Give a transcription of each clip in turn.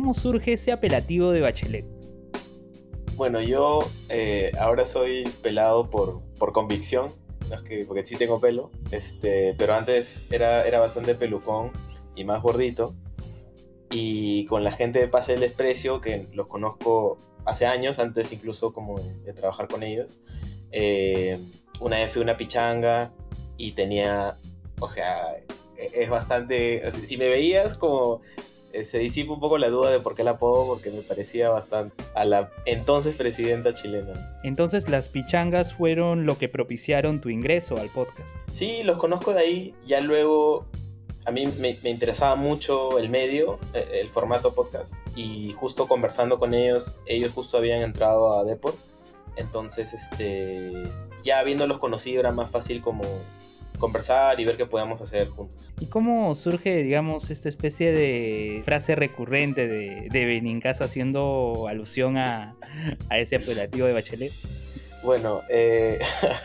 cómo surge ese apelativo de Bachelet. Bueno, yo eh, ahora soy pelado por, por convicción, que, porque sí tengo pelo, este, pero antes era, era bastante pelucón y más gordito. Y con la gente de Pase del Desprecio, que los conozco hace años, antes incluso como de, trabajar con ellos, eh, una vez fui una pichanga y tenía, o sea, e, es bastante, si me veías como se disipa un poco la duda de por qué la apodo, porque me parecía bastante a la entonces presidenta chilena. Entonces las pichangas fueron lo que propiciaron tu ingreso al podcast. Sí, los conozco de ahí, ya luego a mí me, interesaba mucho el medio, eh, el formato podcast, y justo conversando con ellos, ellos justo habían entrado a Deport, entonces este, ya habiéndolos conocido era más fácil como conversar y ver qué podemos hacer juntos. ¿Y cómo surge, digamos, esta especie de frase recurrente de, de Benincasa haciendo alusión a, a ese apelativo de Bachelet? Bueno, eh,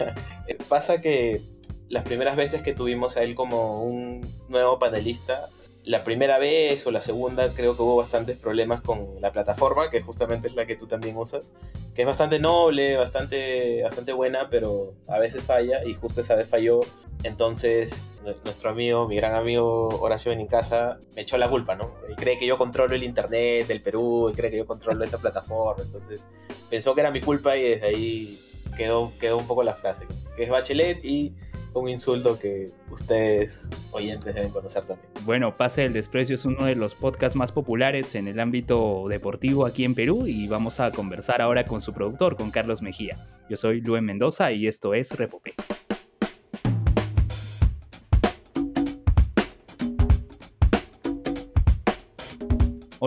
pasa que las primeras veces que tuvimos a él como un nuevo panelista, la primera vez o la segunda creo que hubo bastantes problemas con la plataforma, que justamente es la que tú también usas, que es bastante noble, bastante, bastante buena, pero a veces falla y justo esa vez falló. Entonces nuestro amigo, mi gran amigo Horacio casa me echó la culpa, ¿no? Él cree que yo controlo el internet del Perú, él cree que yo controlo esta plataforma, entonces pensó que era mi culpa y desde ahí quedó, quedó un poco la frase, que es Bachelet y un insulto que ustedes oyentes deben conocer también. Bueno, Pase del Desprecio es uno de los podcasts más populares en el ámbito deportivo aquí en Perú y vamos a conversar ahora con su productor, con Carlos Mejía. Yo soy Luis Mendoza y esto es Repopé.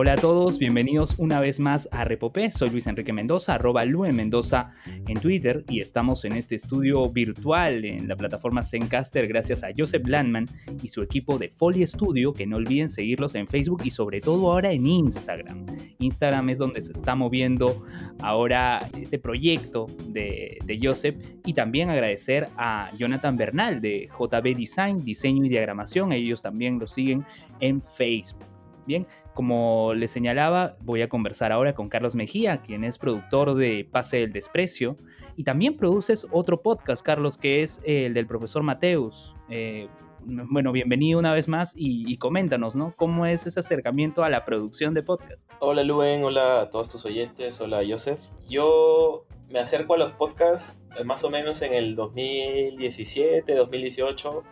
Hola a todos, bienvenidos una vez más a Repopé. Soy Luis Enrique Mendoza, arroba Lue Mendoza en Twitter y estamos en este estudio virtual en la plataforma Zencaster gracias a Joseph Landman y su equipo de Foley Studio, que no olviden seguirlos en Facebook y sobre todo ahora en Instagram. Instagram es donde se está moviendo ahora este proyecto de, de Joseph y también agradecer a Jonathan Bernal de JB Design, diseño y diagramación. Ellos también lo siguen en Facebook. Bien, como les señalaba, voy a conversar ahora con Carlos Mejía, quien es productor de Pase del Desprecio, y también produces otro podcast, Carlos, que es el del profesor Mateus. Eh, bueno, bienvenido una vez más y, coméntanos, ¿no? ¿Cómo es ese acercamiento a la producción de podcast? Hola Luen, hola a todos tus oyentes, hola Joseph. Yo me acerco a los podcasts eh, más o menos en el 2017, 2018,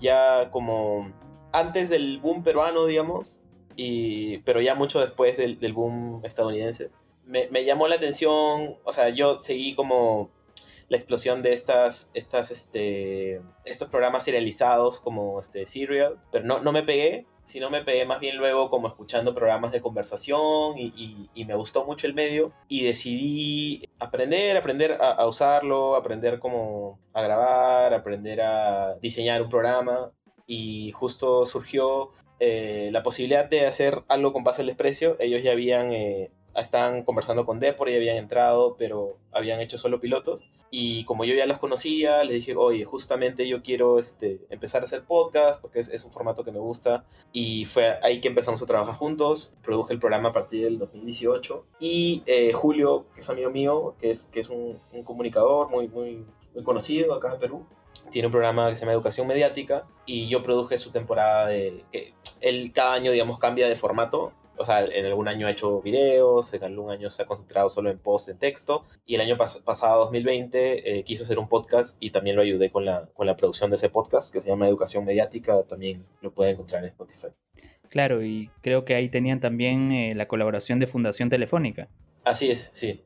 ya como antes del boom peruano, digamos, pero ya mucho después del, boom estadounidense. Me, llamó la atención, o sea, yo seguí como la explosión de estas, este, estos programas serializados como este, Serial, pero no, no me pegué, sino me pegué más bien luego como escuchando programas de conversación y, me gustó mucho el medio y decidí aprender, aprender a, usarlo, aprender como a grabar, aprender a diseñar un programa y justo surgió eh, la posibilidad de hacer algo con base al desprecio. Ellos ya habían, eh, estaban conversando con Depor y habían entrado, pero habían hecho solo pilotos. Y como yo ya los conocía, les dije, oye, justamente yo quiero este, empezar a hacer podcast porque es, un formato que me gusta. Y fue ahí que empezamos a trabajar juntos. Produje el programa a partir del 2018. Y eh, Julio, que es amigo mío, que es, que es un, un comunicador muy, muy, muy conocido acá en Perú, tiene un programa que se llama Educación Mediática y yo produje su temporada de... él cada año, digamos, cambia de formato. O sea, en algún año ha hecho videos, en algún año se ha concentrado solo en post, en texto. Y el año pasado, 2020, eh, quiso hacer un podcast y también lo ayudé con la, con la producción de ese podcast que se llama Educación Mediática. También lo pueden encontrar en Spotify. Claro, y creo que ahí tenían también eh, la colaboración de Fundación Telefónica. Así es, sí.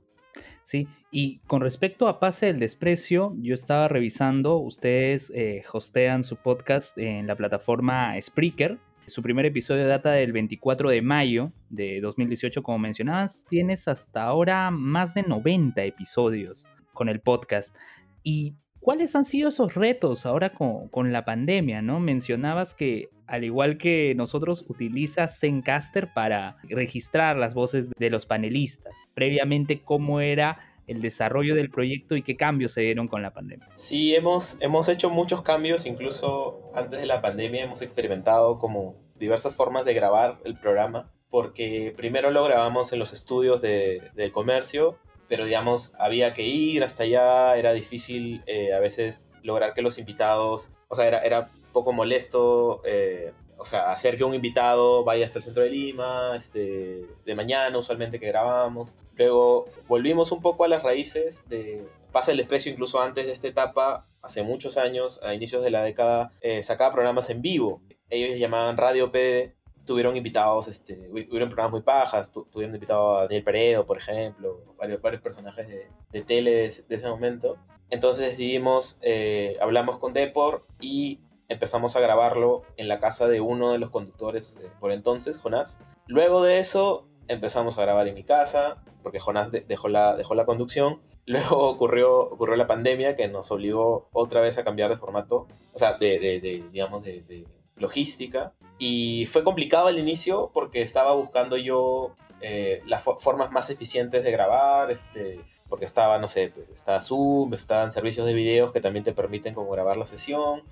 Sí, y con respecto a Pase del Desprecio, yo estaba revisando, ustedes eh, hostean su podcast en la plataforma Spreaker. Su primer episodio data del 24 de mayo de 2018, como mencionabas. Tienes hasta ahora más de 90 episodios con el podcast. Y ¿Cuáles han sido esos retos ahora con, la pandemia? ¿no? Mencionabas que, al igual que nosotros, utilizas Zencaster para registrar las voces de los panelistas. Previamente, ¿cómo era el desarrollo del proyecto y qué cambios se dieron con la pandemia? Sí, hemos, hemos hecho muchos cambios, incluso antes de la pandemia hemos experimentado como diversas formas de grabar el programa. porque primero lo grabamos en los estudios de, del comercio, pero digamos, había que ir hasta allá, era difícil eh, a veces lograr que los invitados, o sea, era, era poco molesto, eh, o sea, hacer que un invitado vaya hasta el centro de Lima, este, de mañana usualmente que grabamos. Luego volvimos un poco a las raíces de Pasa el Desprecio, incluso antes de esta etapa, hace muchos años, a inicios de la década, eh, sacaba programas en vivo. Ellos llamaban Radio PD tuvieron invitados, este, hubieron programas muy pajas, tuvieron invitado a Daniel Peredo, por ejemplo, varios, varios personajes de, de tele de, ese momento. Entonces decidimos, eh, hablamos con Depor y empezamos a grabarlo en la casa de uno de los conductores eh, por entonces, Jonás. Luego de eso empezamos a grabar en mi casa, porque Jonás dejó, la, dejó la conducción. Luego ocurrió, ocurrió la pandemia que nos obligó otra vez a cambiar de formato, o sea, de, de, de digamos, de, logística. Y fue complicado al inicio porque estaba buscando yo eh, las formas más eficientes de grabar, este, porque estaba, no sé, pues, está Zoom, estaban servicios de videos que también te permiten como grabar la sesión.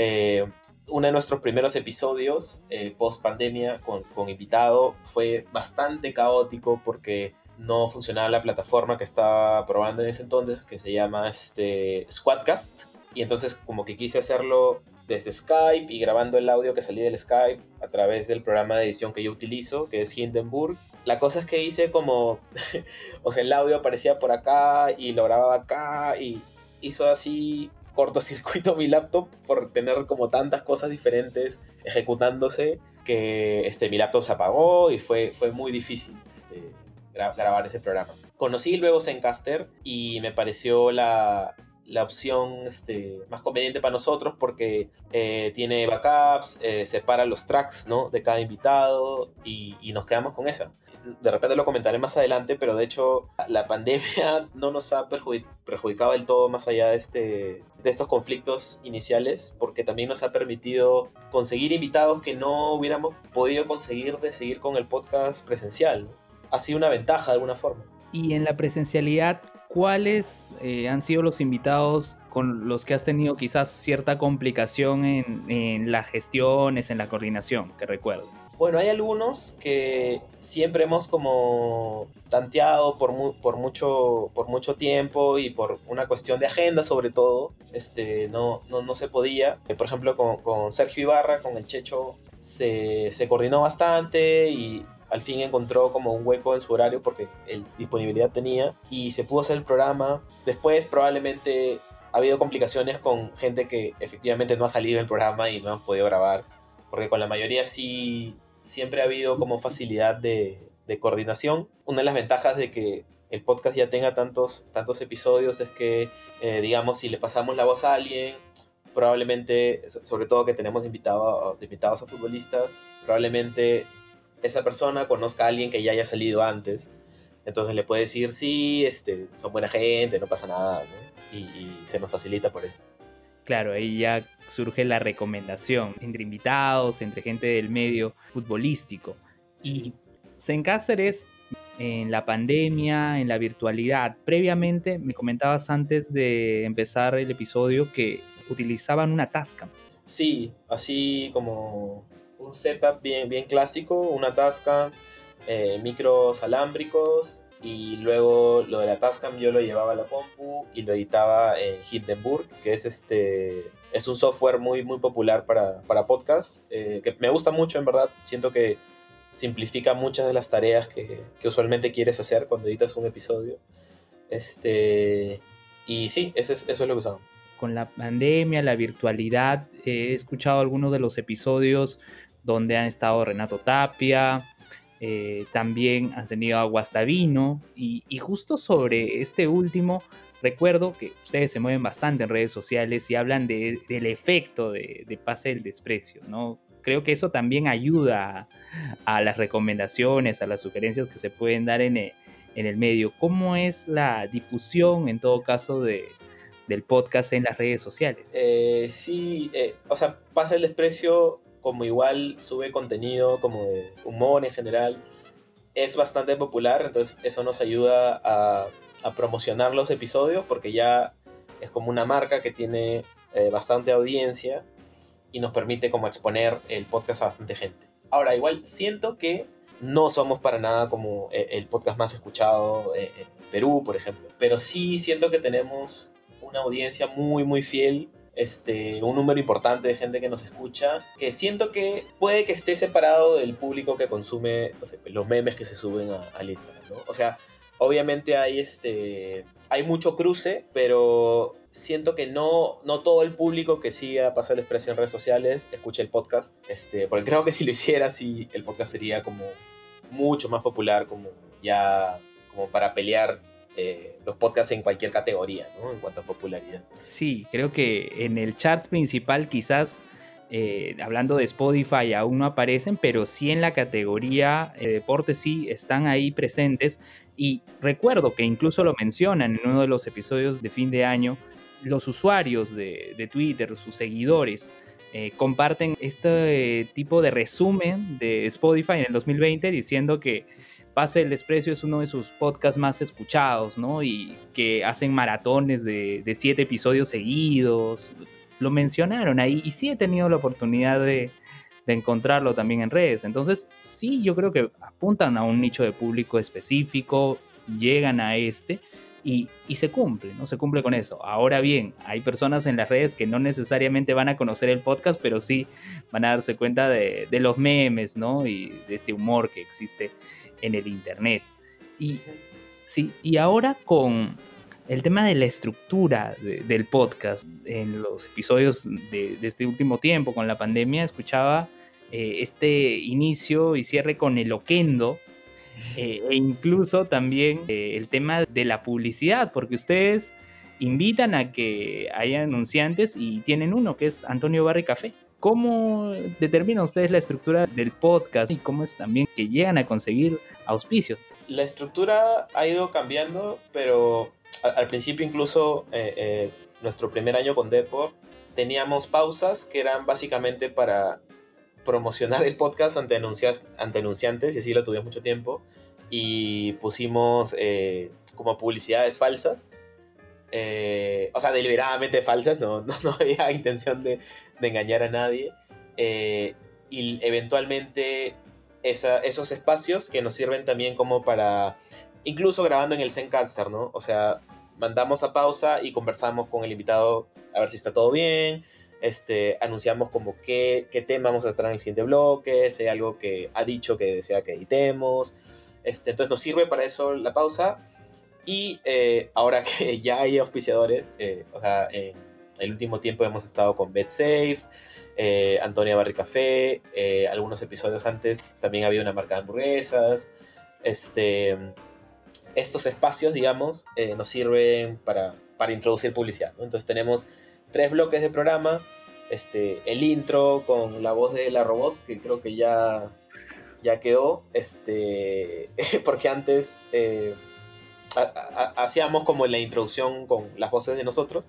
Eh, uno de nuestros primeros episodios eh, post pandemia con, invitado fue bastante caótico porque no funcionaba la plataforma que estaba probando en ese entonces que se llama este, Squadcast y entonces como que quise hacerlo desde Skype y grabando el audio que salí del Skype a través del programa de edición que yo utilizo, que es Hindenburg. La cosa es que hice como, o sea, el audio aparecía por acá y lo grababa acá y hizo así cortocircuito mi laptop por tener como tantas cosas diferentes ejecutándose que este, mi laptop se apagó y fue, fue muy difícil este, grabar ese programa. Conocí luego Zencaster y me pareció la, la opción este, más conveniente para nosotros porque eh, tiene backups, eh, separa los tracks ¿no? de cada invitado y, nos quedamos con esa. De repente lo comentaré más adelante, pero de hecho la pandemia no nos ha perjudicado del todo más allá de, este, de estos conflictos iniciales porque también nos ha permitido conseguir invitados que no hubiéramos podido conseguir de seguir con el podcast presencial. Ha sido una ventaja de alguna forma. Y en la presencialidad, ¿cuáles eh, han sido los invitados con los que has tenido quizás cierta complicación en, las gestiones, en la coordinación, que recuerdo? Bueno, hay algunos que siempre hemos como tanteado por, por, mucho, por mucho tiempo y por una cuestión de agenda sobre todo, este, no, no, no se podía. Por ejemplo, con, con Sergio Ibarra, con el Checho, se, se coordinó bastante y al fin encontró como un hueco en su horario porque el disponibilidad tenía y se pudo hacer el programa. Después probablemente ha habido complicaciones con gente que efectivamente no ha salido del programa y no hemos podido grabar, porque con la mayoría sí siempre ha habido como facilidad de, coordinación. Una de las ventajas de que el podcast ya tenga tantos, tantos episodios es que, eh, digamos, si le pasamos la voz a alguien, probablemente, sobre todo que tenemos invitado, invitados a futbolistas, probablemente esa persona conozca a alguien que ya haya salido antes. Entonces le puede decir, sí, este, son buena gente, no pasa nada, y, se nos facilita por eso. Claro, ahí ya surge la recomendación entre invitados, entre gente del medio futbolístico. Y Zencaster es en la pandemia, en la virtualidad. Previamente me comentabas antes de empezar el episodio que utilizaban una Tascam. Sí, así como un setup bien, bien clásico, una Tascam, eh, micros alámbricos y luego lo de la Tascam yo lo llevaba a la compu y lo editaba en Hindenburg, que es este es un software muy muy popular para, para podcast, eh, que me gusta mucho en verdad, siento que simplifica muchas de las tareas que, que, usualmente quieres hacer cuando editas un episodio. Este, y sí, eso es, eso es lo que usamos. Con la pandemia, la virtualidad, he escuchado algunos de los episodios donde han estado Renato Tapia, eh, también has tenido a Guastavino, y, justo sobre este último, recuerdo que ustedes se mueven bastante en redes sociales y hablan del efecto de, pase del desprecio, ¿no? Creo que eso también ayuda a, las recomendaciones, a las sugerencias que se pueden dar en el, medio. ¿Cómo es la difusión, en todo caso, del podcast en las redes sociales? Eh, sí, eh, o sea, pase el desprecio como igual sube contenido como de humor en general, es bastante popular, entonces eso nos ayuda a, promocionar los episodios porque ya es como una marca que tiene eh, bastante audiencia y nos permite como exponer el podcast a bastante gente. Ahora, igual siento que no somos para nada como eh, el podcast más escuchado en Perú, por ejemplo. Pero sí siento que tenemos una audiencia muy, muy fiel este, un número importante de gente que nos escucha, que siento que puede que esté separado del público que consume los memes que se suben a, al Instagram, ¿no? O sea, obviamente hay, este, hay mucho cruce, pero siento que no, no todo el público que siga Pasa el Expreso en redes sociales escucha el podcast, este, porque creo que si lo hiciera, sí, el podcast sería como mucho más popular, como ya como para pelear eh, los podcasts en cualquier categoría, ¿no? En cuanto a popularidad. Sí, creo que en el chart principal quizás, eh, hablando de Spotify, aún no aparecen, pero sí en la categoría de deporte sí están ahí presentes. Y recuerdo que incluso lo mencionan en uno de los episodios de fin de año, los usuarios de, Twitter, sus seguidores, eh, comparten este tipo de resumen de Spotify en el 2020 diciendo que Pase el Desprecio es uno de sus podcasts más escuchados, ¿no? Y que hacen maratones de, siete episodios seguidos. Lo mencionaron ahí y sí he tenido la oportunidad de, encontrarlo también en redes. Entonces, sí, yo creo que apuntan a un nicho de público específico, llegan a este y, se cumple, ¿no? Se cumple con eso. Ahora bien, hay personas en las redes que no necesariamente van a conocer el podcast, pero sí van a darse cuenta de, de los memes, ¿no? Y de este humor que existe en el Internet. Y, sí, y ahora con el tema de la estructura del podcast, en los episodios de, este último tiempo con la pandemia, escuchaba eh, este inicio y cierre con el loquendo. Eh, e incluso también eh, el tema de la publicidad, porque ustedes invitan a que haya anunciantes y tienen uno que es Antonio Barri Café. ¿Cómo determinan ustedes la estructura del podcast y cómo es también que llegan a conseguir auspicios? La estructura ha ido cambiando, pero al, principio incluso nuestro primer año con Depor teníamos pausas que eran básicamente para promocionar el podcast ante, ante anunciantes y así lo tuvimos mucho tiempo y pusimos eh, como publicidades falsas eh, o sea, deliberadamente falsas, no, no, había intención de, de, engañar a nadie. Eh, y eventualmente esos espacios que nos sirven también como para, incluso grabando en el Zencaster, ¿no? O sea, mandamos a pausa y conversamos con el invitado a ver si está todo bien. Este, anunciamos como qué, qué tema vamos a tratar en el siguiente bloque, si hay algo que ha dicho que desea que editemos. Este, entonces nos sirve para eso la pausa y eh, ahora que ya hay auspiciadores, eh, o sea, en el último tiempo hemos estado con BetSafe, eh, Antonia Barri Café, algunos episodios antes también había una marca de hamburguesas. Este, estos espacios, digamos, nos sirven para, para introducir publicidad. Entonces tenemos tres bloques de programa. Este, el intro con la voz de la robot, que creo que ya, ya quedó. Este, porque antes hacíamos como la introducción con las voces de nosotros,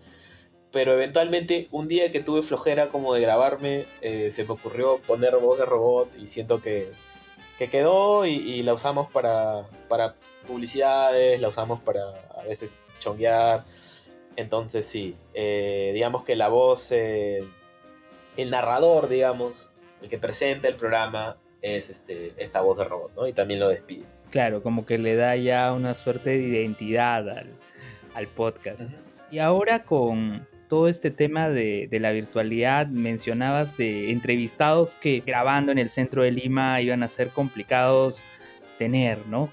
pero eventualmente un día que tuve flojera como de grabarme, eh, se me ocurrió poner voz de robot y siento que, que quedó y, la usamos para, para publicidades, la usamos para a veces chonguear. Entonces sí, eh, digamos que la voz, eh, el narrador, digamos, el que presenta el programa es este, esta voz de robot, ¿no? Y también lo despide. Claro, como que le da ya una suerte de identidad al, podcast. Y ahora con todo este tema de, de, la virtualidad, mencionabas de entrevistados que grabando en el centro de Lima iban a ser complicados tener, ¿no?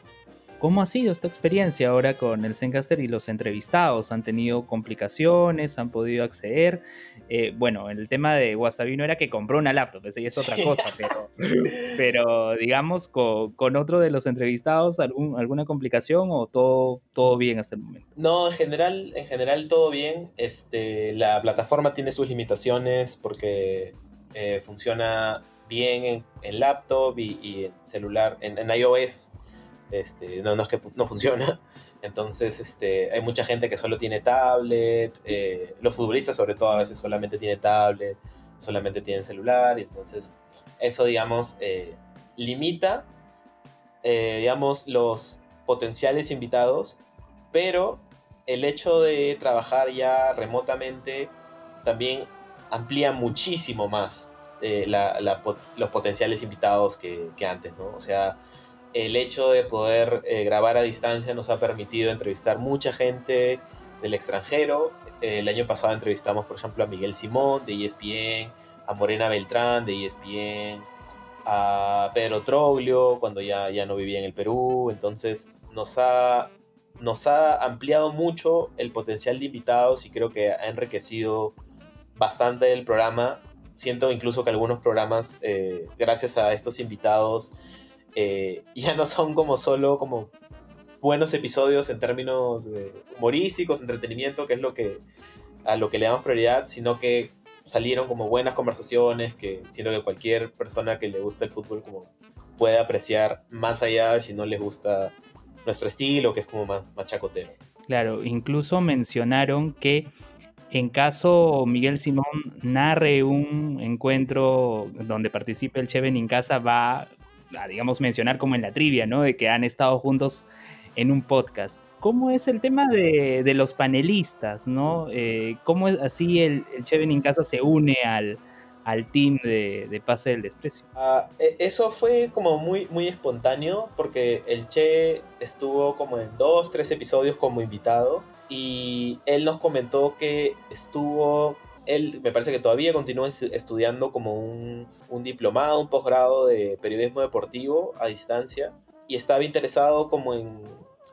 ¿Cómo ha sido esta experiencia ahora con el Zencaster y los entrevistados? ¿Han tenido complicaciones? ¿Han podido acceder? Eh, bueno, el tema de Guastavino era que compró una laptop, esa es otra cosa, pero, pero digamos, con, otro de los entrevistados, ¿algún, ¿alguna complicación o todo, todo bien hasta el momento? No, en general, en general todo bien. Este, la plataforma tiene sus limitaciones porque eh, funciona bien en, laptop y, en celular, en, en iOS este, no, no es que no funciona. Entonces, este, hay mucha gente que solo tiene tablet. Eh, los futbolistas, sobre todo, a veces solamente tienen tablet, solamente tienen celular. Y entonces, eso, digamos, eh, limita, eh, digamos, los potenciales invitados. Pero el hecho de trabajar ya remotamente también amplía muchísimo más los potenciales invitados que, que antes, ¿no? O sea, el hecho de poder eh, grabar a distancia nos ha permitido entrevistar mucha gente del extranjero. el año pasado entrevistamos, por ejemplo, a Miguel Simón de ESPN, a Morena Beltrán de ESPN, a Pedro Troglio cuando ya, ya no vivía en el Perú. Entonces nos ha, nos ha ampliado mucho el potencial de invitados y creo que ha enriquecido bastante el programa. Siento incluso que algunos programas, eh, gracias a estos invitados, eh, ya no son como solo como buenos episodios en términos humorísticos, entretenimiento, que es lo que a lo que le damos prioridad, sino que salieron como buenas conversaciones que siento que cualquier persona que le gusta el fútbol como puede apreciar más allá de si no les gusta nuestro estilo, que es como más, más chacotero. Claro, incluso mencionaron que en caso Miguel Simón narre un encuentro donde participe el Cheven en casa, va digamos, mencionar como en la trivia, ¿no? De que han estado juntos en un podcast. ¿Cómo es el tema de, los panelistas, no? Eh, ¿Cómo es así el, el Cheven en casa se une al, al team de, Pase del Desprecio? Ah, e, eso fue como muy, muy espontáneo porque el Che estuvo como en dos, tres episodios como invitado y él nos comentó que estuvo él me parece que todavía continúa estudiando como un, diplomado, un posgrado de periodismo deportivo a distancia y estaba interesado como en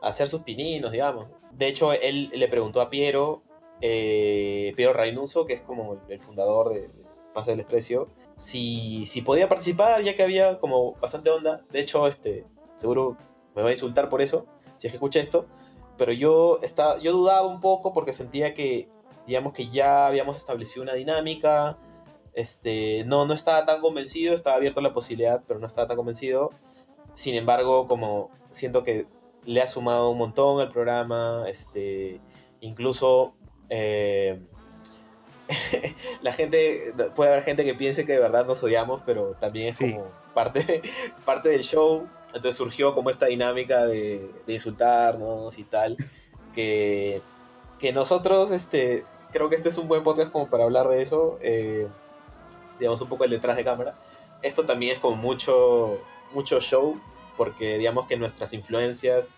hacer sus pininos, digamos. De hecho, él le preguntó a Piero, eh, Piero Reynuso, que es como el fundador de, Pasa el Desprecio, si, si podía participar, ya que había como bastante onda. De hecho, este, seguro me va a insultar por eso, si es que escucha esto, pero yo, estaba, yo dudaba un poco porque sentía que, digamos que ya habíamos establecido una dinámica, este, no, no estaba tan convencido, estaba abierto a la posibilidad, pero no estaba tan convencido. Sin embargo, como siento que le ha sumado un montón al programa, este, incluso eh, la gente, puede haber gente que piense que de verdad nos odiamos, pero también es como parte, parte del show. Entonces surgió como esta dinámica de, de insultarnos y tal, que, que nosotros, este, creo que este es un buen podcast como para hablar de eso, eh, digamos un poco el detrás de cámara. Esto también es como mucho, mucho show, porque digamos que nuestras influencias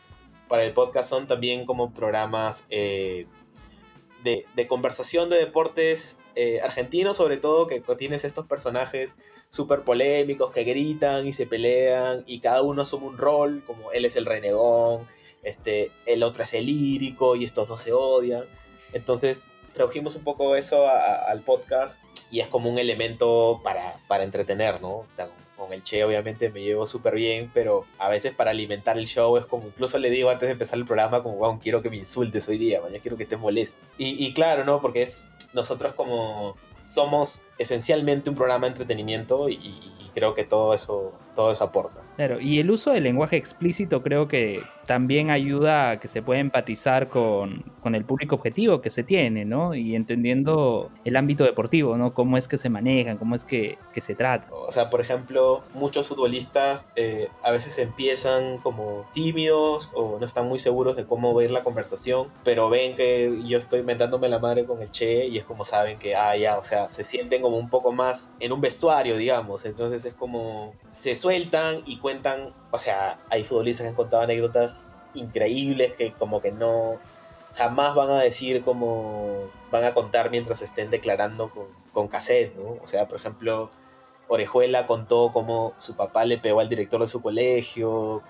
para el podcast son también como programas eh, de, conversación de deportes eh, argentinos, sobre todo, que tienes estos personajes súper polémicos que gritan y se pelean y cada uno asume un rol, como él es el renegón, este, el otro es el lírico y estos dos se odian. Entonces tradujimos un poco eso al podcast y es como un elemento para, para entretener, ¿no? con el Che obviamente me llevo súper bien, pero a veces para alimentar el show es como, incluso le digo antes de empezar el programa, como, wow, quiero que me insultes hoy día, mañana quiero que estés molesto. Y, claro, ¿no? Porque es, nosotros como somos esencialmente un programa de entretenimiento y creo que todo eso, todo eso aporta. Claro, y el uso del lenguaje explícito creo que también ayuda a que se pueda empatizar con, con, el público objetivo que se tiene, ¿no? Y entendiendo el ámbito deportivo, ¿no? Cómo es que se manejan, cómo es que, que se trata. O sea, por ejemplo, muchos futbolistas eh, a veces empiezan como tímidos o no están muy seguros de cómo ver la conversación, pero ven que yo estoy mentándome la madre con el Che y es como saben que, ah, ya, o sea, se sienten como un poco más en un vestuario, digamos. Entonces es como se sueltan y cuentan, o sea, hay futbolistas que han contado anécdotas increíbles que como que no jamás van a decir como van a contar mientras estén declarando con, con cassette, ¿no? O sea, por ejemplo, Orejuela contó cómo su papá le pegó al director de su colegio,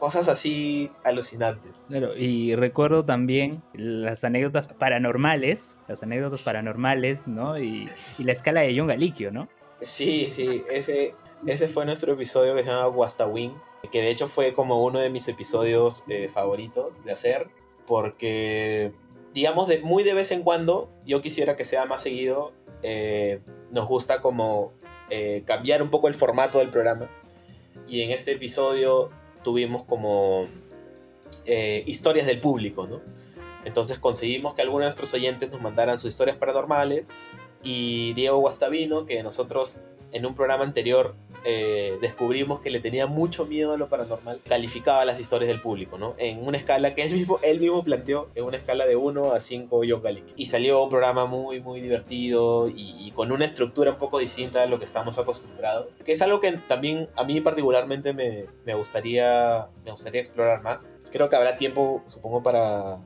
cosas así alucinantes. Claro, y recuerdo también las anécdotas paranormales, las anécdotas paranormales, ¿no? Y, y la escala de John Galicchio, ¿no? Sí, sí, ese, ese fue nuestro episodio que se llama Wastawin, que de hecho fue como uno de mis episodios eh, favoritos de hacer, porque, digamos, de, muy de vez en cuando, yo quisiera que sea más seguido, eh, nos gusta como eh, cambiar un poco el formato del programa. Y en este episodio tuvimos como historias del público, ¿no? Entonces conseguimos que algunos de nuestros oyentes nos mandaran sus historias paranormales y Diego Guastavino, que nosotros en un programa anterior eh, descubrimos que le tenía mucho miedo a lo paranormal, calificaba las historias del público, ¿no? En una escala que él mismo, él mismo planteó, en una escala de 1 a 5 John. Y salió un programa muy, muy divertido y, con una estructura un poco distinta a lo que estamos acostumbrados, que es algo que también a mí particularmente me, me, gustaría, me gustaría explorar más. Creo que habrá tiempo, supongo, para,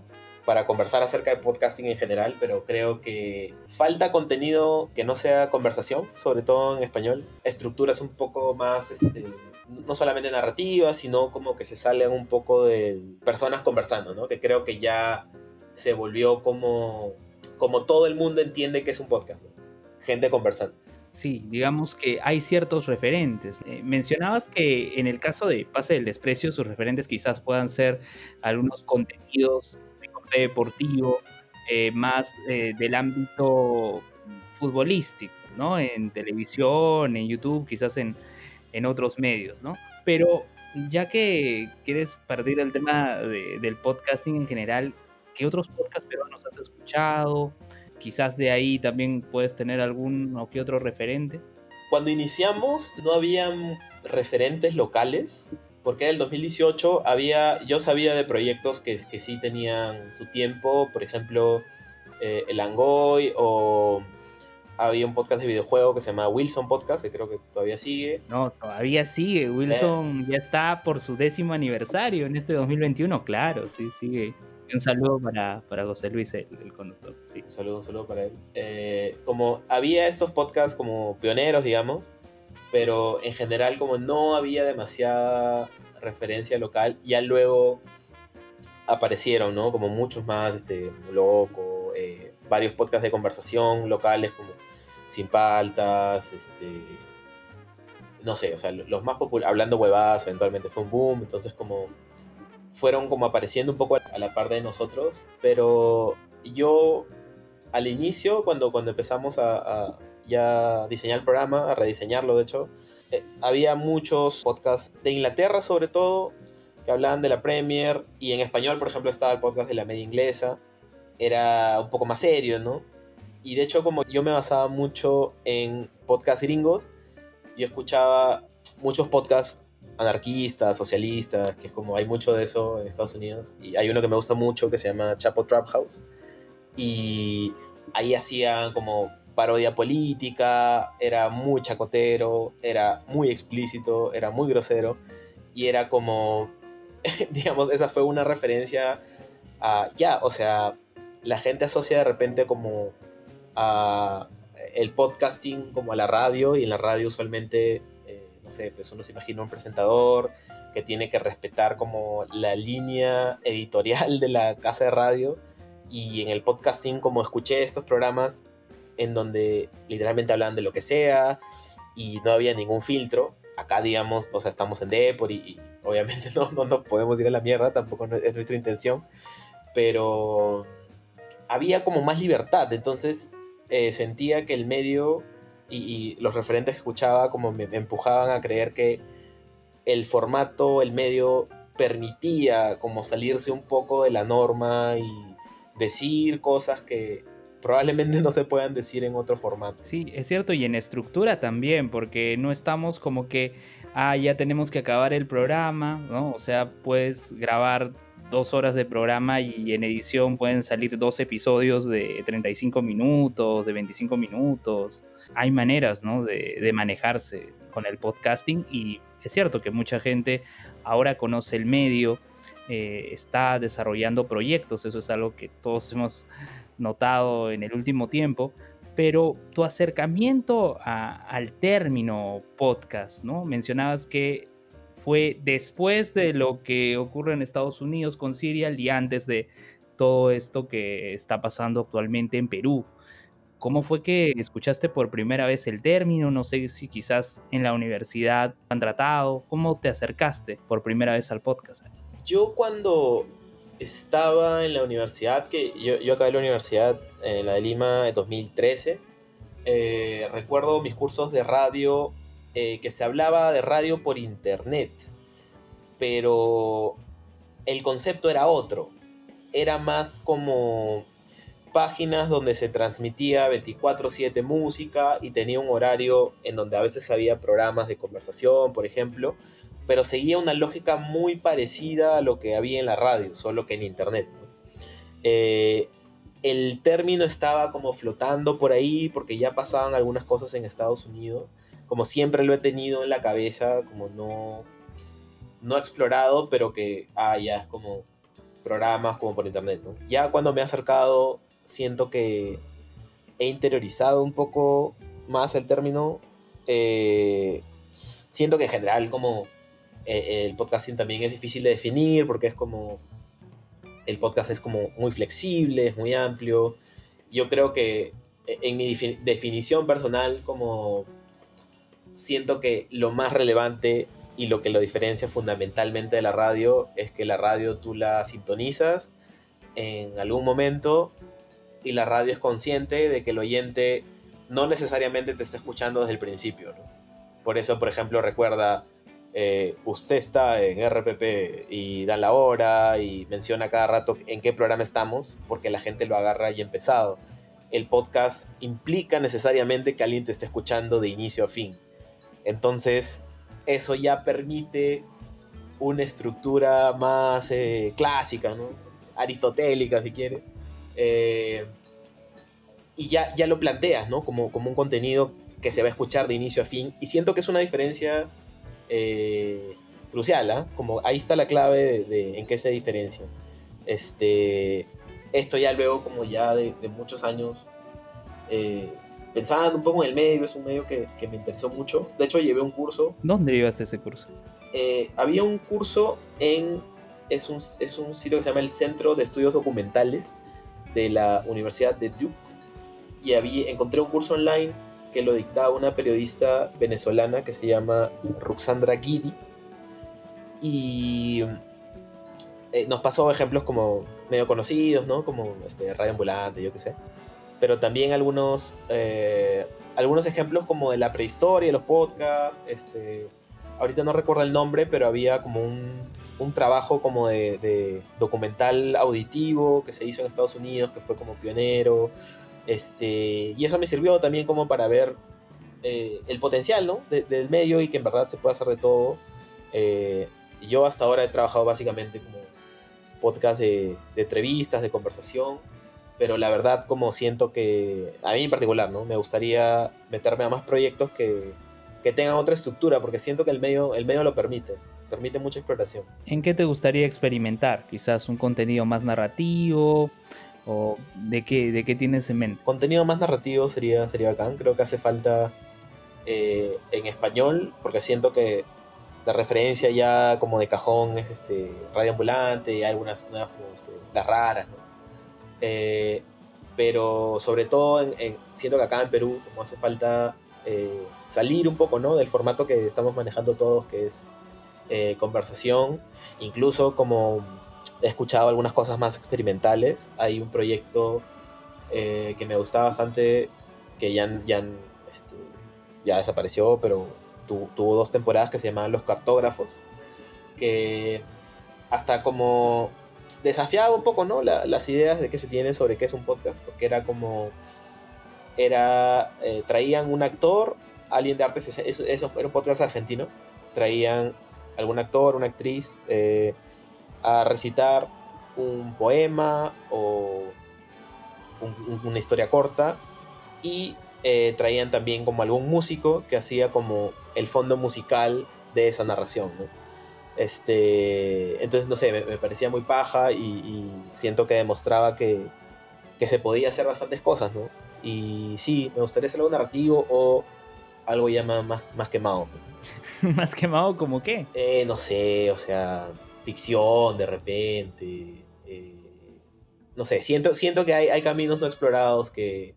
para conversar acerca de podcasting en general, pero creo que falta contenido que no sea conversación, sobre todo en español. Estructuras un poco más, este, no solamente narrativas, sino como que se salen un poco de personas conversando, ¿no? Que creo que ya se volvió como, como todo el mundo entiende que es un podcast, Gente conversando. Sí, digamos que hay ciertos referentes. Eh, mencionabas que en el caso de Pase del Desprecio, sus referentes quizás puedan ser algunos contenidos deportivo, eh, más eh, del ámbito futbolístico, ¿no? En televisión, en YouTube, quizás en, en otros medios, ¿no? Pero ya que quieres partir del tema del podcasting en general, ¿qué otros podcasts peruanos has escuchado? Quizás de ahí también puedes tener algún o qué otro referente. Cuando iniciamos no habían referentes locales, porque en el 2018 había, yo sabía de proyectos que, que sí tenían su tiempo, por ejemplo, eh, el Angoy o había un podcast de videojuego que se llama Wilson Podcast, que creo que todavía sigue. No, todavía sigue. Wilson ya está por su décimo aniversario en este 2021, claro, sí, sigue. Un saludo para, para José Luis, el, conductor. Sí. Un saludo, un saludo para él. Eh, como había estos podcasts como pioneros, digamos, pero en general como no había demasiada referencia local, ya luego aparecieron, ¿no? Como muchos más, este, Loco, eh, varios podcasts de conversación locales como Sin Paltas, este, no sé, o sea, los más populares, hablando huevadas, eventualmente fue un boom, entonces como fueron como apareciendo un poco a la par de nosotros, pero yo al inicio, cuando, cuando empezamos a ya diseñar el programa, a rediseñarlo de hecho. Eh, había muchos podcasts de Inglaterra sobre todo que hablaban de la Premier y en español por ejemplo estaba el podcast de la media inglesa. Era un poco más serio, ¿no? Y de hecho como yo me basaba mucho en podcasts gringos, yo escuchaba muchos podcasts anarquistas, socialistas, que es como hay mucho de eso en Estados Unidos. Y hay uno que me gusta mucho que se llama Chapo Trap House. Y ahí hacían como parodia política, era muy chacotero, era muy explícito, era muy grosero y era como, digamos, esa fue una referencia a, ya, o sea, la gente asocia de repente como a el podcasting como a la radio y en la radio usualmente, eh, no sé, pues uno se imagina un presentador que tiene que respetar como la línea editorial de la casa de radio y en el podcasting como escuché estos programas en donde literalmente hablaban de lo que sea y no había ningún filtro. Acá, digamos, o sea, estamos en Depor y, obviamente no, no, no, podemos ir a la mierda, tampoco es nuestra intención, pero había como más libertad, entonces eh, sentía que el medio y, los referentes que escuchaba como me, me empujaban a creer que el formato, el medio permitía como salirse un poco de la norma y decir cosas que probablemente no se puedan decir en otro formato. Sí, es cierto, y en estructura también, porque no estamos como que, ah, ya tenemos que acabar el programa, ¿no? O sea, puedes grabar dos horas de programa y en edición pueden salir dos episodios de 35 minutos, de 25 minutos. Hay maneras, ¿no? De, de manejarse con el podcasting y es cierto que mucha gente ahora conoce el medio, eh, está desarrollando proyectos, eso es algo que todos hemos notado en el último tiempo, pero tu acercamiento al término podcast, ¿no? Mencionabas que fue después de lo que ocurre en Estados Unidos con Serial y antes de todo esto que está pasando actualmente en Perú. ¿Cómo fue que escuchaste por primera vez el término? No sé si quizás en la universidad han tratado. ¿Cómo te acercaste por primera vez al podcast? Yo cuando estaba en la universidad, que yo, yo acabé la universidad en la de Lima en 2013. Eh, recuerdo mis cursos de radio, eh, que se hablaba de radio por internet, pero el concepto era otro. Era más como páginas donde se transmitía 24/7 música y tenía un horario en donde a veces había programas de conversación, por ejemplo, pero seguía una lógica muy parecida a lo que había en la radio, solo que en internet. Eh, el término estaba como flotando por ahí porque ya pasaban algunas cosas en Estados Unidos. Como siempre lo he tenido en la cabeza, como no, no explorado, pero que, ah, ya es como programas como por internet. Ya cuando me he acercado, siento que he interiorizado un poco más el término. Eh, siento que en general como eh, el podcasting también es difícil de definir porque es como el podcast es como muy flexible, es muy amplio. Yo creo que e, en mi definición personal como siento que lo más relevante y lo que lo diferencia fundamentalmente de la radio es que la radio tú la sintonizas en algún momento y la radio es consciente de que el oyente no necesariamente te está escuchando desde el principio. Por eso, por ejemplo, recuerda eh, usted está en RPP y da la hora y menciona cada rato en qué programa estamos, porque la gente lo agarra y empezado. El podcast implica necesariamente que alguien te esté escuchando de inicio a fin. Entonces, eso ya permite una estructura más eh, clásica, aristotélica, si quieres. Eh, y ya, ya lo planteas, ¿no? Como, como un contenido que se va a escuchar de inicio a fin. Y siento que es una diferencia eh, crucial, ¿ah? Como ahí está la clave de, en qué se diferencia. Este, esto ya luego, como ya de, muchos años, eh, pensando un poco en el medio, es un medio que, me interesó mucho. De hecho, llevé un curso. ¿Dónde llevaste ese curso? Eh, había un curso en. Es un, es un sitio que se llama el Centro de Estudios Documentales de la Universidad de Duke. Y había, encontré un curso online que lo dictaba una periodista venezolana que se llama Ruxandra Guidi. Y eh, nos pasó ejemplos como medio conocidos, ¿no? Como este, Radio Ambulante, yo qué sé. Pero también algunos, eh, algunos ejemplos como de la prehistoria, los podcasts. Este, ahorita no recuerdo el nombre, pero había como un, un trabajo como de, de, documental auditivo que se hizo en Estados Unidos, que fue como pionero. Este, y eso me sirvió también como para ver eh, el potencial ¿no? del medio y que en verdad se puede hacer de todo. Eh, yo hasta ahora he trabajado básicamente como podcast de, entrevistas, de conversación, pero la verdad como siento que, a mí en particular, ¿no? me gustaría meterme a más proyectos que, que tengan otra estructura, porque siento que el medio, el medio lo permite, permite mucha exploración. ¿En qué te gustaría experimentar? Quizás un contenido más narrativo, ¿O de qué, de qué tienes en mente? Contenido más narrativo sería, sería bacán. Creo que hace falta eh, en español, porque siento que la referencia ya como de cajón es este Radio Ambulante y algunas nuevas como este, las raras, eh, pero sobre todo en, siento que acá en Perú como hace falta eh, salir un poco ¿no? del formato que estamos manejando todos, que es conversación, incluso como he escuchado algunas cosas más experimentales. Hay un proyecto eh, que me gustaba bastante, que ya, ya, este, ya desapareció, pero tuvo dos temporadas que se llamaban Los Cartógrafos, que hasta como desafiaba un poco ¿no? las ideas de que se tiene sobre qué es un podcast, porque era como, era, eh, traían un actor, alguien de artes, eso, eso, era un podcast argentino, traían algún actor, una actriz, eh, a recitar un poema o una historia corta y eh, traían también como algún músico que hacía como el fondo musical de esa narración, Este, entonces, no sé, me, parecía muy paja y, siento que demostraba que, que, se podía hacer bastantes cosas, ¿no? Y sí, me gustaría hacer algo narrativo o algo ya más, más, quemado. ¿Más quemado como qué? Eh, no sé, o sea, ficción de repente. Eh, no sé, siento, siento que hay, hay caminos no explorados que,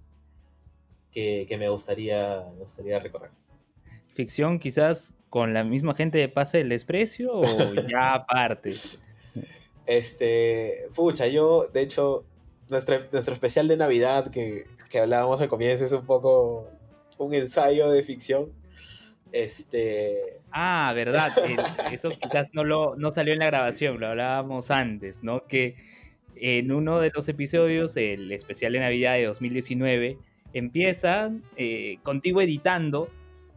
que, me, gustaría, gustaría recorrer. ¿Ficción quizás con la misma gente de Pase el Desprecio o ya aparte? Este, fucha, yo, de hecho, nuestro, nuestro especial de Navidad que, que hablábamos al comienzo es un poco un ensayo de ficción. Este. Ah, verdad. eso quizás no, lo, no salió en la grabación, lo hablábamos antes, ¿no? Que en uno de los episodios, el especial de Navidad de 2019, empieza eh, contigo editando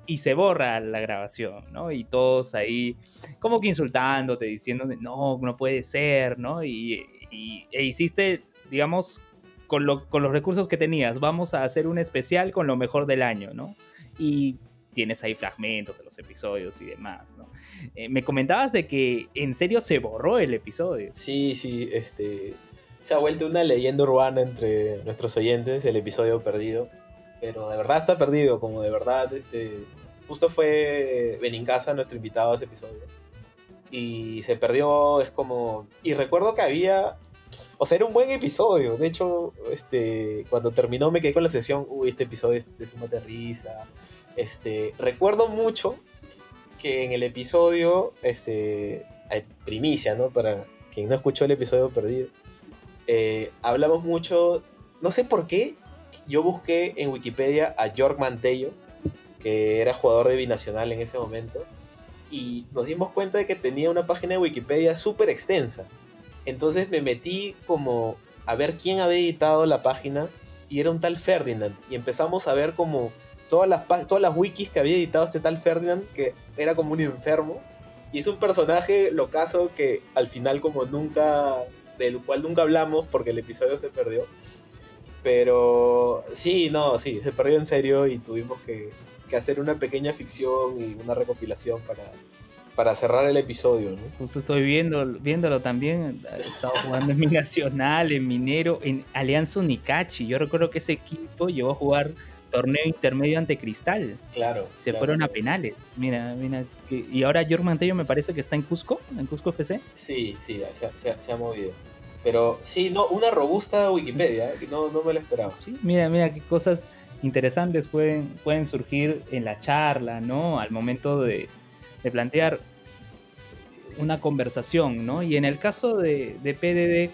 y se borra la grabación, ¿no? Y todos ahí como que insultándote, diciendo, no, no puede ser, ¿no? Y, e hiciste, digamos, con, con los recursos que tenías, vamos a hacer un especial con lo mejor del año, ¿no? Y tienes ahí fragmentos de los episodios y demás, ¿no? Eh, me comentabas de que en serio se borró el episodio. Sí, sí, este... Se ha vuelto una leyenda urbana entre nuestros oyentes, el episodio perdido. Pero de verdad está perdido, como de verdad, este... Justo fue Benincasa nuestro invitado a ese episodio. Y se perdió, es como... Y recuerdo que había o sea, era un buen episodio. De hecho, este, cuando terminó me quedé con la sesión, uy, este episodio es de suma de risa. Este, recuerdo mucho que en el episodio, este, primicia, ¿no? Para quien no escuchó el episodio perdido, eh, hablamos mucho, no sé por qué, yo busqué en Wikipedia a York Mantello, que era jugador de Binacional en ese momento, y nos dimos cuenta de que tenía una página de Wikipedia súper extensa. Entonces me metí como a ver quién había editado la página y era un tal Ferdinand. Y empezamos a ver como todas las, todas las wikis que había editado este tal Ferdinand, que era como un enfermo. Y es un personaje locazo que al final como nunca, del cual nunca hablamos porque el episodio se perdió. Pero sí, no, sí, se perdió en serio y tuvimos que, hacer una pequeña ficción y una recopilación para, para cerrar el episodio. ¿no? Justo estoy viendo, viéndolo también. He estado jugando en mi Nacional, en Minero, en Alianza Unicachi. Yo recuerdo que ese equipo llegó a jugar torneo intermedio ante Cristal. Claro. Se fueron a penales. Mira, mira. y ahora Jorge Mantello me parece que está en Cusco, en Cusco FC. Sí, sí, se, ha movido. Pero sí, no, una robusta Wikipedia, ¿eh? no, no me lo esperaba. mira, mira qué cosas interesantes pueden, pueden surgir en la charla, ¿no? Al momento de, de plantear una conversación, ¿no? Y en el caso de, de PDD,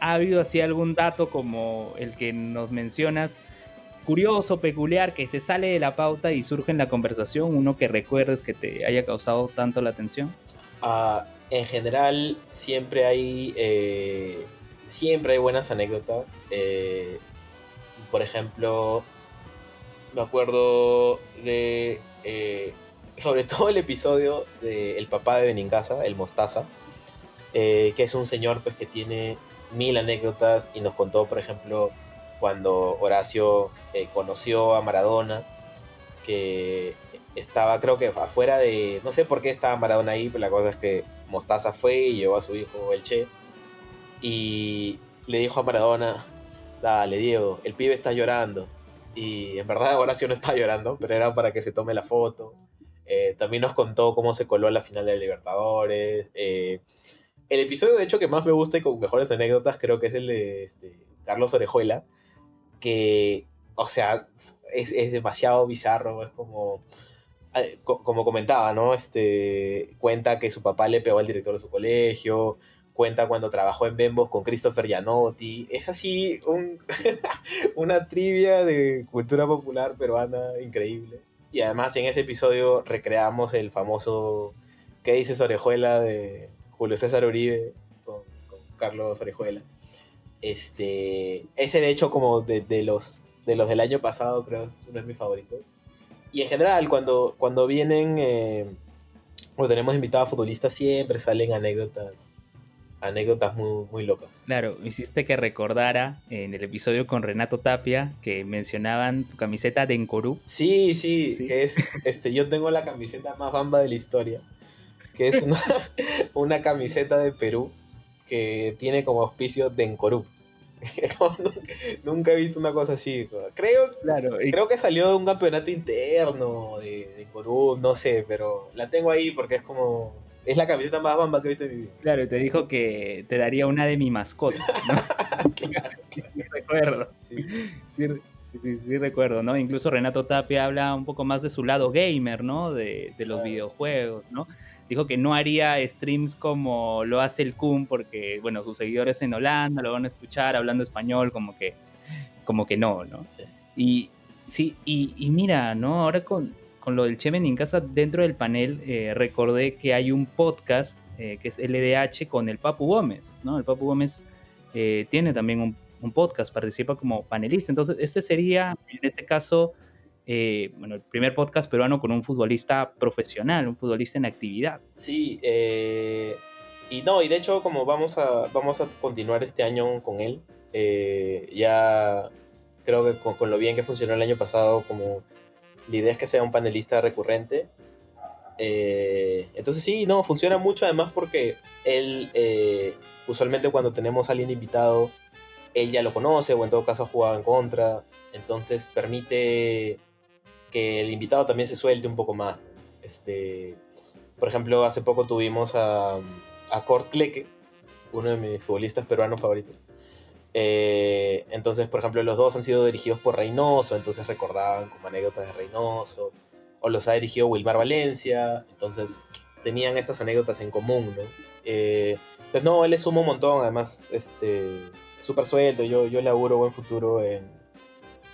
¿ha habido así algún dato como el que nos mencionas? Curioso, peculiar, que se sale de la pauta y surge en la conversación, uno que recuerdes que te haya causado tanto la atención? Ah, en general, siempre hay, eh, siempre hay buenas anécdotas. Eh, por ejemplo, me acuerdo de, eh, sobre todo el episodio de El papá de Benincasa, el Mostaza, que es un señor pues, que tiene mil anécdotas y nos contó, por ejemplo, cuando Horacio eh, conoció a Maradona, que estaba creo que afuera de, no sé por qué estaba Maradona ahí, pero la cosa es que Mostaza fue y llevó a su hijo el Che y le dijo a Maradona, dale Diego, el pibe está llorando. Y en verdad Horacio no estaba llorando, pero era para que se tome la foto. Eh, también nos contó cómo se coló a la final de Libertadores. Eh, el episodio, de hecho, que más me gusta y con mejores anécdotas, creo que es el de este, Carlos Orejuela, que, o sea, es, demasiado bizarro, es como, eh, como comentaba, ¿no? Este, cuenta que su papá le pegó al director de su colegio, cuenta cuando trabajó en Bembos con Christopher Gianotti, es así una trivia de cultura popular peruana increíble. Y además en ese episodio recreamos el famoso ¿Qué dices Orejuela? de Julio César Uribe con Carlos Orejuela. Este, ese de hecho como de, los, de los del año pasado creo es uno de mis favoritos. Y en general cuando, cuando vienen eh, o tenemos invitados futbolistas siempre salen anécdotas anécdotas muy, muy locas. Claro, hiciste que recordara en el episodio con Renato Tapia que mencionaban tu camiseta de Encorú. Sí, sí, que es, este, yo tengo la camiseta más bamba de la historia, que es una, una camiseta de Perú que tiene como auspicio Dencorú. nunca, nunca, he visto una cosa así. Creo, claro, creo que salió de un campeonato interno de, de no sé, pero la tengo ahí porque es como. Es la camiseta más bamba que he visto en mi vida. Claro, te dijo que te daría una de mi mascota, ¿no? claro, sí, recuerdo. Sí. Sí, sí. Sí, recuerdo, ¿no? Incluso Renato Tapia habla un poco más de su lado gamer, ¿no? De, de los videojuegos, ¿no? Dijo que no haría streams como lo hace el Kun porque, bueno, sus seguidores en Holanda lo van a escuchar hablando español, como que, como que no, ¿no? Y sí, y, mira, ¿no? Ahora con, con lo del Chemen en casa, dentro del panel, eh, recordé que hay un podcast eh, que es LDH con el Papu Gómez, ¿no? El Papu Gómez eh, tiene también un, un, podcast, participa como panelista. Entonces, este sería, en este caso, eh, bueno, el primer podcast peruano con un futbolista profesional, un futbolista en actividad. Sí, eh, y no, y de hecho como vamos a, vamos a continuar este año con él, eh, ya creo que con, lo bien que funcionó el año pasado, como la idea es que sea un panelista recurrente. entonces sí, no, funciona mucho además porque él, usualmente cuando tenemos a alguien invitado, él ya lo conoce o en todo caso ha jugado en contra, entonces permite que el invitado también se suelte un poco más. Este, por ejemplo, hace poco tuvimos a, a Kurt Kleke, uno de mis futbolistas peruanos favoritos. Eh, entonces, por ejemplo, los dos han sido dirigidos por Reynoso, entonces recordaban como anécdotas de Reynoso, o los ha dirigido Wilmar Valencia, entonces tenían estas anécdotas en común, ¿no? Eh, entonces, no, él le suma un montón, además, este, súper suelto, yo, yo laburo buen futuro en,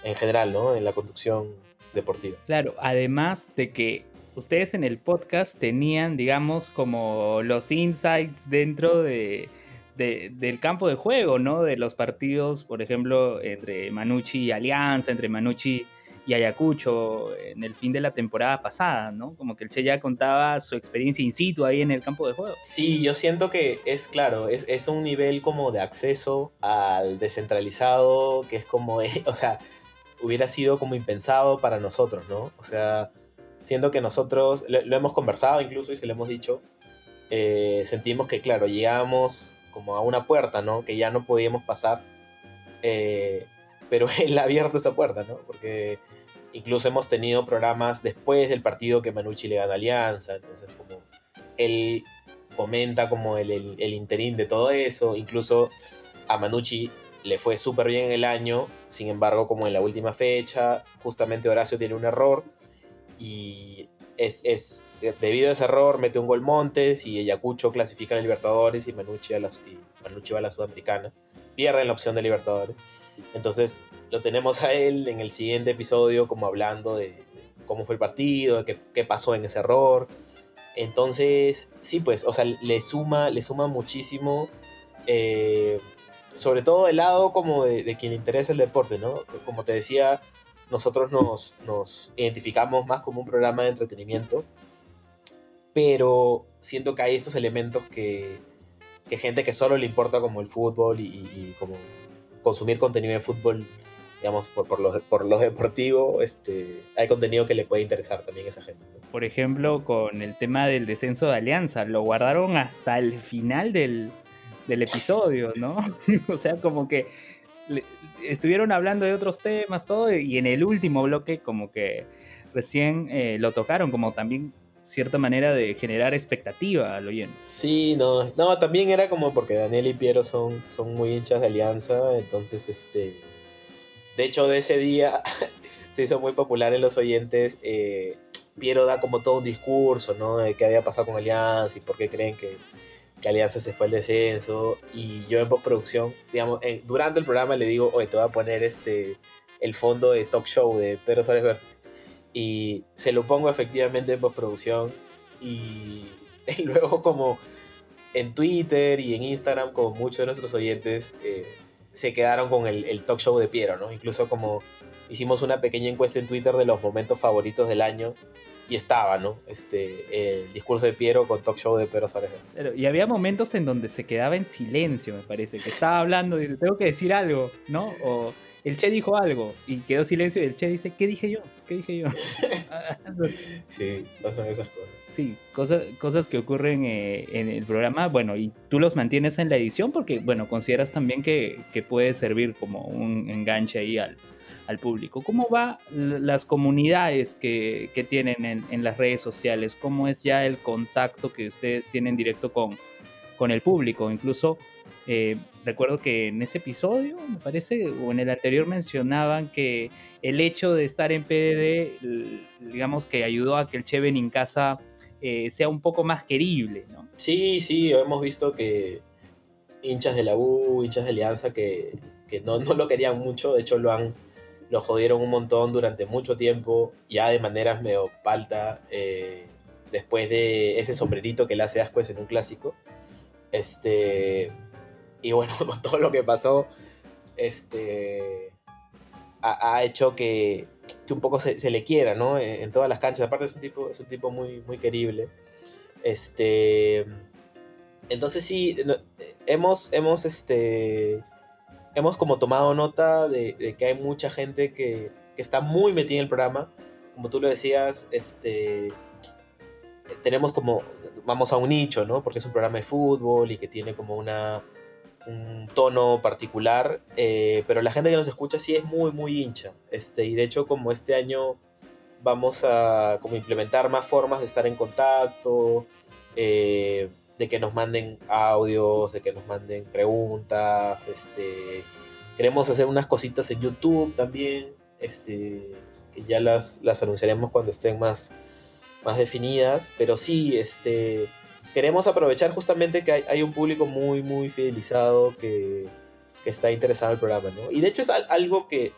en general, ¿no? En la conducción deportiva. Claro, además de que ustedes en el podcast tenían, digamos, como los insights dentro de, del campo de juego, ¿no? De los partidos, por ejemplo, entre Manucci y Alianza, entre Manucci y Ayacucho en el fin de la temporada pasada, ¿no? Como que el Che ya contaba su experiencia in situ ahí en el campo de juego. Sí, yo siento que es claro, es, es un nivel como de acceso al descentralizado, que es como, o sea, hubiera sido como impensado para nosotros, ¿no? O sea, siendo que nosotros, lo, hemos conversado incluso y se lo hemos dicho, eh, sentimos que, claro, llegamos como a una puerta, ¿no? Que ya no podíamos pasar, eh, pero él ha abierto esa puerta, ¿no? Porque incluso hemos tenido programas después del partido que Manucci le gana Alianza, entonces como él comenta como el, el, el interín de todo eso, incluso a Manucci le fue súper bien el año, sin embargo, como en la última fecha, justamente Horacio tiene un error y es, es debido a ese error mete un gol Montes y Ayacucho clasifica a Libertadores y Manucci, a la, va a la Sudamericana. Pierden la opción de Libertadores. Entonces lo tenemos a él en el siguiente episodio como hablando de, cómo fue el partido, de qué, qué, pasó en ese error. Entonces, sí, pues, o sea, le suma, le suma muchísimo. Eh, sobre todo del lado como de, quien le interesa el deporte, ¿no? Como te decía, nosotros nos, nos identificamos más como un programa de entretenimiento, pero siento que hay estos elementos que, que gente que solo le importa como el fútbol y, como consumir contenido de fútbol, digamos, por, por, lo, por lo deportivo, este, hay contenido que le puede interesar también a esa gente. Por ejemplo, con el tema del descenso de Alianza, lo guardaron hasta el final del, del episodio, ¿no? o sea, como que estuvieron hablando de otros temas, todo, y en el último bloque como que recién eh, lo tocaron, como también cierta manera de generar expectativa al oyente. Sí, no, no, también era como porque Daniel y Piero son, son muy hinchas de Alianza, entonces, este, de hecho, de ese día se hizo muy popular en los oyentes. Eh, Piero da como todo un discurso, ¿no? De qué había pasado con Alianza y por qué creen que, que Alianza se fue al descenso y yo en postproducción, digamos, durante el programa le digo, oye, te voy a poner este, el fondo de talk show de Pedro Suárez Vértiz y se lo pongo efectivamente en postproducción y, luego como en Twitter y en Instagram, como muchos de nuestros oyentes, eh, se quedaron con el, el talk show de Piero, ¿no? Incluso como hicimos una pequeña encuesta en Twitter de los momentos favoritos del año y estaba, ¿no? Este, el discurso de Piero con talk show de Pedro Suárez. y había momentos en donde se quedaba en silencio, me parece, que estaba hablando y dice, tengo que decir algo, ¿no? O el Che dijo algo y quedó silencio y el Che dice, ¿qué dije yo? ¿Qué dije yo? sí, pasan esas cosas. Sí, cosas, cosas que ocurren eh, en el programa, bueno, y tú los mantienes en la edición porque, bueno, consideras también que, que puede servir como un enganche ahí al, al público. ¿Cómo va las comunidades que, tienen en, las redes sociales? ¿Cómo es ya el contacto que ustedes tienen directo con, con el público? Incluso eh, recuerdo que en ese episodio, me parece, o en el anterior mencionaban que el hecho de estar en PDD, digamos que ayudó a que el Cheven en casa eh, sea un poco más querible. Sí, sí, hemos visto que hinchas de la U, hinchas de Alianza que, no, no, lo querían mucho, de hecho lo han lo jodieron un montón durante mucho tiempo, ya de maneras medio palta, eh, después de ese sombrerito que le hace Ascuez en un clásico. Este, y bueno, con todo lo que pasó, este, ha, hecho que, que, un poco se, se le quiera, ¿no? En, todas las canchas. Aparte es un tipo, es un tipo muy, muy querible. Este, entonces sí, hemos, hemos, este, hemos como tomado nota de, que hay mucha gente que, que, está muy metida en el programa. Como tú lo decías, este, tenemos como, vamos a un nicho, ¿no? Porque es un programa de fútbol y que tiene como una, un tono particular, eh, pero la gente que nos escucha sí es muy, muy hincha. Este, y de hecho, como este año vamos a como implementar más formas de estar en contacto, eh, de que nos manden audios, de que nos manden preguntas, este, queremos hacer unas cositas en YouTube también, este, que ya las, las anunciaremos cuando estén más, más definidas, pero sí, este, queremos aprovechar justamente que hay, un público muy, muy fidelizado que, que, está interesado en el programa, ¿no? Y de hecho es algo que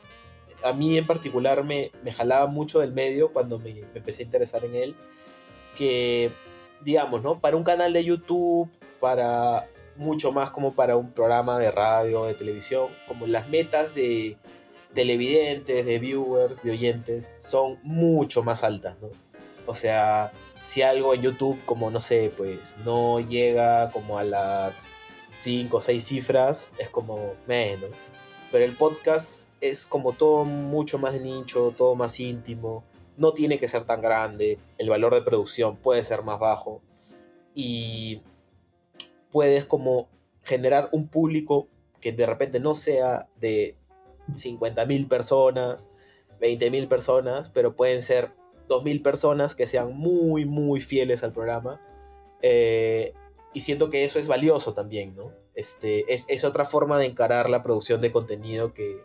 a mí en particular me, me jalaba mucho del medio cuando me, me, empecé a interesar en él, que, digamos, ¿no? Para un canal de YouTube, para mucho más como para un programa de radio, de televisión, como las metas de televidentes, de viewers, de oyentes, son mucho más altas, ¿no? O sea, si algo en YouTube, como no sé, pues no llega como a las 5 o 6 cifras, es como menos. Pero el podcast es como todo mucho más nicho, todo más íntimo. No tiene que ser tan grande. El valor de producción puede ser más bajo. Y puedes como generar un público que de repente no sea de 50.000 personas, 20.000 personas, pero pueden ser 2.000 personas que sean muy, muy fieles al programa. Eh, y siento que eso es valioso también, ¿no? Este, es, es, otra forma de encarar la producción de contenido que,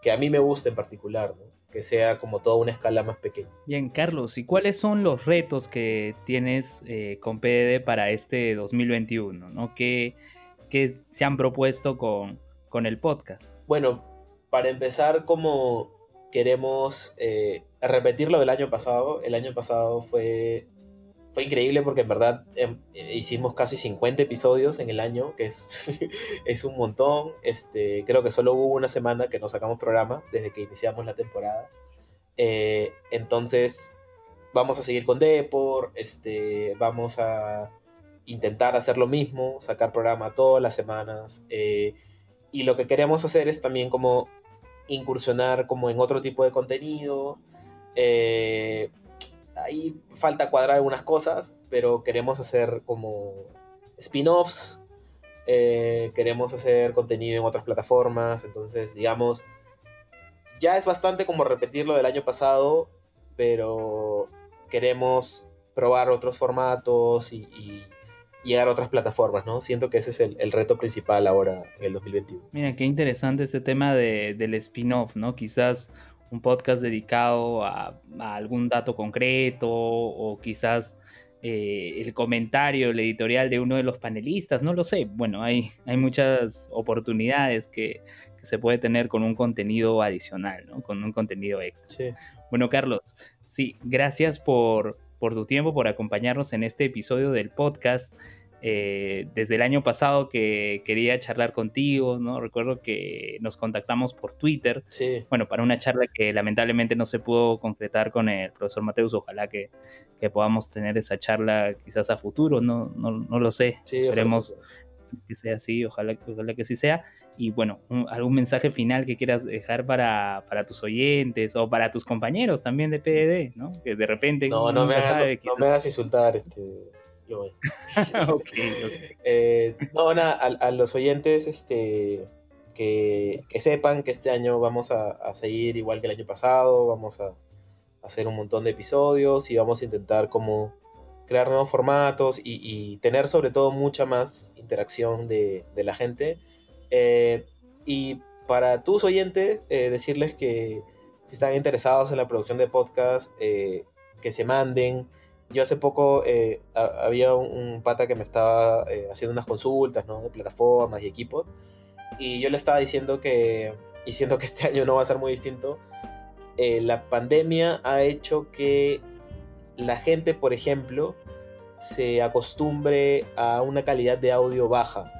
que a mí me gusta en particular, ¿no? Que sea como toda una escala más pequeña. Bien, Carlos, ¿y cuáles son los retos que tienes eh, con PDD para este 2021, ¿no? ¿Qué, qué se han propuesto con, con el podcast? Bueno, para empezar, como queremos eh, repetir lo del año pasado. El año pasado fue, fue increíble porque en verdad em, hicimos casi 50 episodios en el año, que es, es un montón. Este, creo que solo hubo una semana que no sacamos programa desde que iniciamos la temporada. Eh, entonces, vamos a seguir con Depor, este, vamos a intentar hacer lo mismo, sacar programa todas las semanas. Eh, y lo que queremos hacer es también como incursionar como en otro tipo de contenido. Eh, ahí falta cuadrar algunas cosas, pero queremos hacer como spin-offs, eh, queremos hacer contenido en otras plataformas, entonces digamos, ya es bastante como repetir lo del año pasado, pero queremos probar otros formatos y llegar a otras plataformas, ¿no? Siento que ese es el, reto principal ahora en el 2021. Mira, qué interesante este tema de, del spin-off, ¿no? Quizás un podcast dedicado a, algún dato concreto o quizás eh, el comentario, el editorial de uno de los panelistas, no lo sé. Bueno, hay, hay muchas oportunidades que, que se puede tener con un contenido adicional, ¿no? Con un contenido extra. Sí. Bueno, Carlos, sí, gracias por, por tu tiempo, por acompañarnos en este episodio del podcast. Eh, desde el año pasado que quería charlar contigo, ¿no? Recuerdo que nos contactamos por Twitter, sí. bueno, para una charla que lamentablemente no se pudo concretar con el profesor Mateus, ojalá que, que podamos tener esa charla quizás a futuro, no, no, no lo sé, sí, esperemos que sea así, ojalá, ojalá que sí sea. Y bueno, algún mensaje final que quieras dejar para, para, tus oyentes o para tus compañeros también de PDD, ¿no? Que de repente... No, no me, hagas, no, me hagas insultar, este... Eh, no, nada, a, los oyentes, este, que, que, sepan que este año vamos a, a, seguir igual que el año pasado, vamos a, hacer un montón de episodios y vamos a intentar como crear nuevos formatos y, y tener sobre todo mucha más interacción de, de la gente eh, y para tus oyentes, eh, decirles que si están interesados en la producción de podcast, eh, que se manden. Yo hace poco había un, pata que me estaba haciendo unas consultas ¿no? de plataformas y equipos. Y yo le estaba diciendo que, y que este año no va a ser muy distinto, la pandemia ha hecho que la gente, por ejemplo, se acostumbre a una calidad de audio baja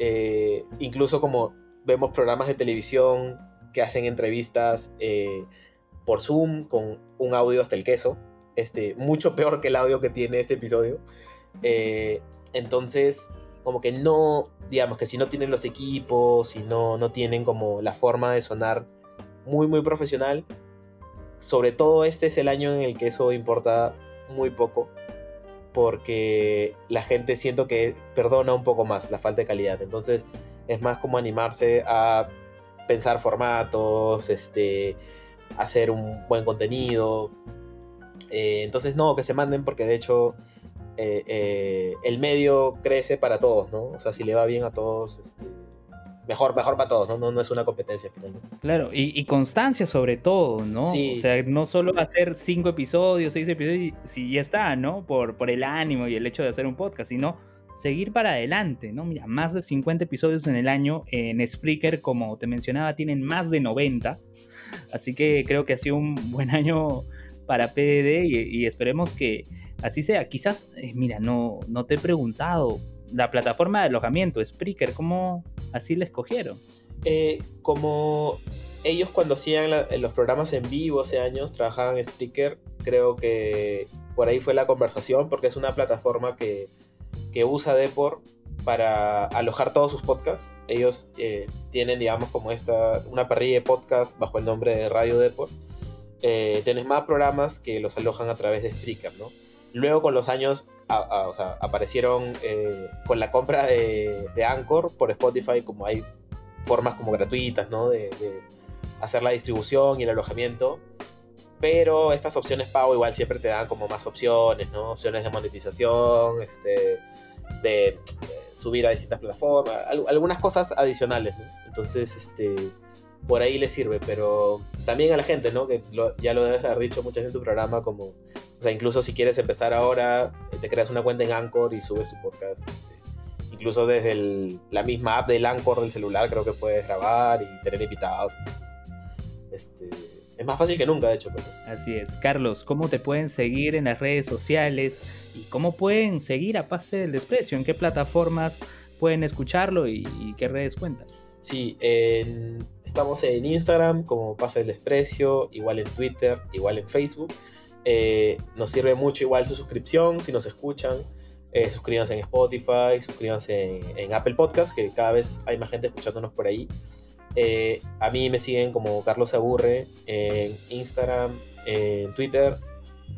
Eh, incluso como vemos programas de televisión que hacen entrevistas eh, por Zoom con un audio hasta el queso, este, mucho peor que el audio que tiene este episodio. Eh, entonces, como que no, digamos que si no tienen los equipos, si no, no tienen como la forma de sonar muy, muy profesional, sobre todo este es el año en el que eso importa muy poco, porque la gente siento que perdona un poco más la falta de calidad. Entonces, es más como animarse a pensar formatos, este, hacer un buen contenido. Eh, entonces, no, que se manden porque de hecho eh, eh, el medio crece para todos, ¿no? O sea, si le va bien a todos, este, mejor, mejor para todos, ¿no? No, es una competencia finalmente. Claro, y, constancia sobre todo, ¿no? O sea, no solo hacer cinco episodios, seis episodios, si ya está, ¿no? Por, por el ánimo y el hecho de hacer un podcast, sino seguir para adelante, ¿no? Mira, más de 50 episodios en el año en Spreaker, como te mencionaba, tienen más de 90. Así que creo que ha sido un buen año para PDD y esperemos que así sea. Quizás, eh, mira, no, no te he preguntado, la plataforma de alojamiento, Spreaker, ¿cómo así la escogieron? Eh, como ellos cuando hacían los programas en vivo hace años, trabajaban en Spreaker, creo que por ahí fue la conversación, porque es una plataforma que, que usa Depor para alojar todos sus podcasts. Ellos eh, tienen, digamos, como esta, una parrilla de podcasts bajo el nombre de Radio Depor. Eh, tienes más programas que los alojan a través de Spreaker, ¿no? Luego con los años aparecieron eh, con la compra de, Anchor por Spotify, como hay formas como gratuitas, ¿no? De, hacer la distribución y el alojamiento. Pero estas opciones pago igual siempre te dan como más opciones, ¿no? Opciones de monetización, este, de, subir a distintas plataformas, algunas cosas adicionales, ¿no? Entonces, este por ahí le sirve, pero también a la gente, ¿no? Que ya lo debes haber dicho muchas veces en tu programa, como, o sea, incluso si quieres empezar ahora, te creas una cuenta en Anchor y subes tu podcast. Este, incluso desde la misma app del Anchor del celular creo que puedes grabar y tener invitados. este, es más fácil que nunca, de hecho. Así es. Carlos, ¿cómo te pueden seguir en las redes sociales? ¿Y cómo pueden seguir a Pase del Desprecio? ¿En qué plataformas pueden escucharlo y, y qué redes cuentan? Sí, estamos en Instagram como Pasa el Desprecio, igual en Twitter, igual en Facebook. Eh, nos sirve mucho igual su suscripción si nos escuchan. Eh, suscríbanse en Spotify, suscríbanse en, Apple Podcast, que cada vez hay más gente escuchándonos por ahí. Eh, a mí me siguen como Carlos Aburre en Instagram, en Twitter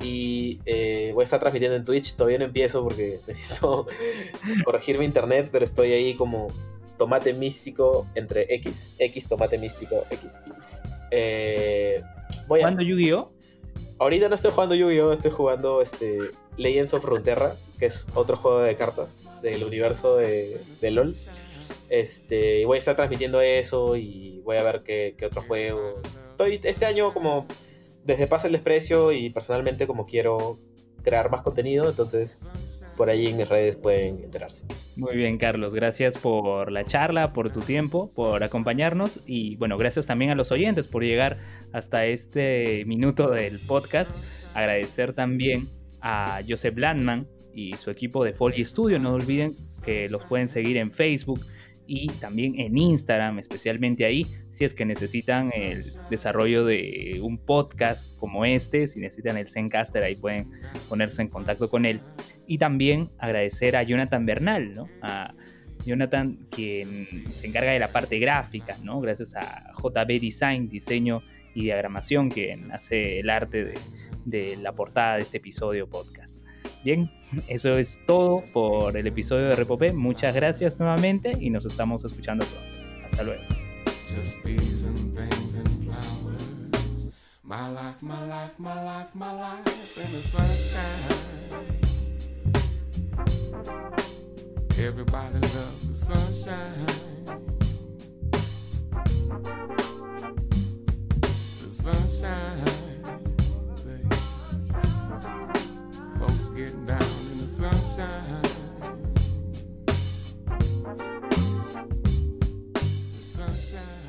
y voy a estar transmitiendo en Twitch. Todavía no empiezo porque necesito corregir mi internet, pero estoy ahí como tomate místico entre X. X, tomate místico, X. Eh, voy ¿Jugando Yu-Gi-Oh? Ahorita no estoy jugando Yu-Gi-Oh, estoy jugando este, Legends of Frontera, que es otro juego de cartas del universo de, LOL. Este, voy a estar transmitiendo eso y voy a ver qué, otro juego. Estoy, este año como desde Pasa el Desprecio y personalmente como quiero crear más contenido, entonces por ahí en mis redes pueden enterarse. Muy bien, Carlos, gracias por la charla, por tu tiempo, por acompañarnos y bueno, gracias también a los oyentes por llegar hasta este minuto del podcast. Agradecer también a Joseph Landman y su equipo de Foley Studio. No olviden que los pueden seguir en Facebook, y también en Instagram, especialmente ahí, si es que necesitan el desarrollo de un podcast como este, si necesitan el Zencaster, ahí pueden ponerse en contacto con él. Y también agradecer a Jonathan Bernal, ¿no? A Jonathan, quien se encarga de la parte gráfica, ¿no? Gracias a JB Design, diseño y diagramación, quien hace el arte de, de la portada de este episodio podcast. Bien, eso es todo por el episodio de Repopé. Muchas gracias nuevamente y nos estamos escuchando pronto. Hasta luego. Everybody loves the sunshine. The sunshine. folks getting down in the sunshine. The sunshine.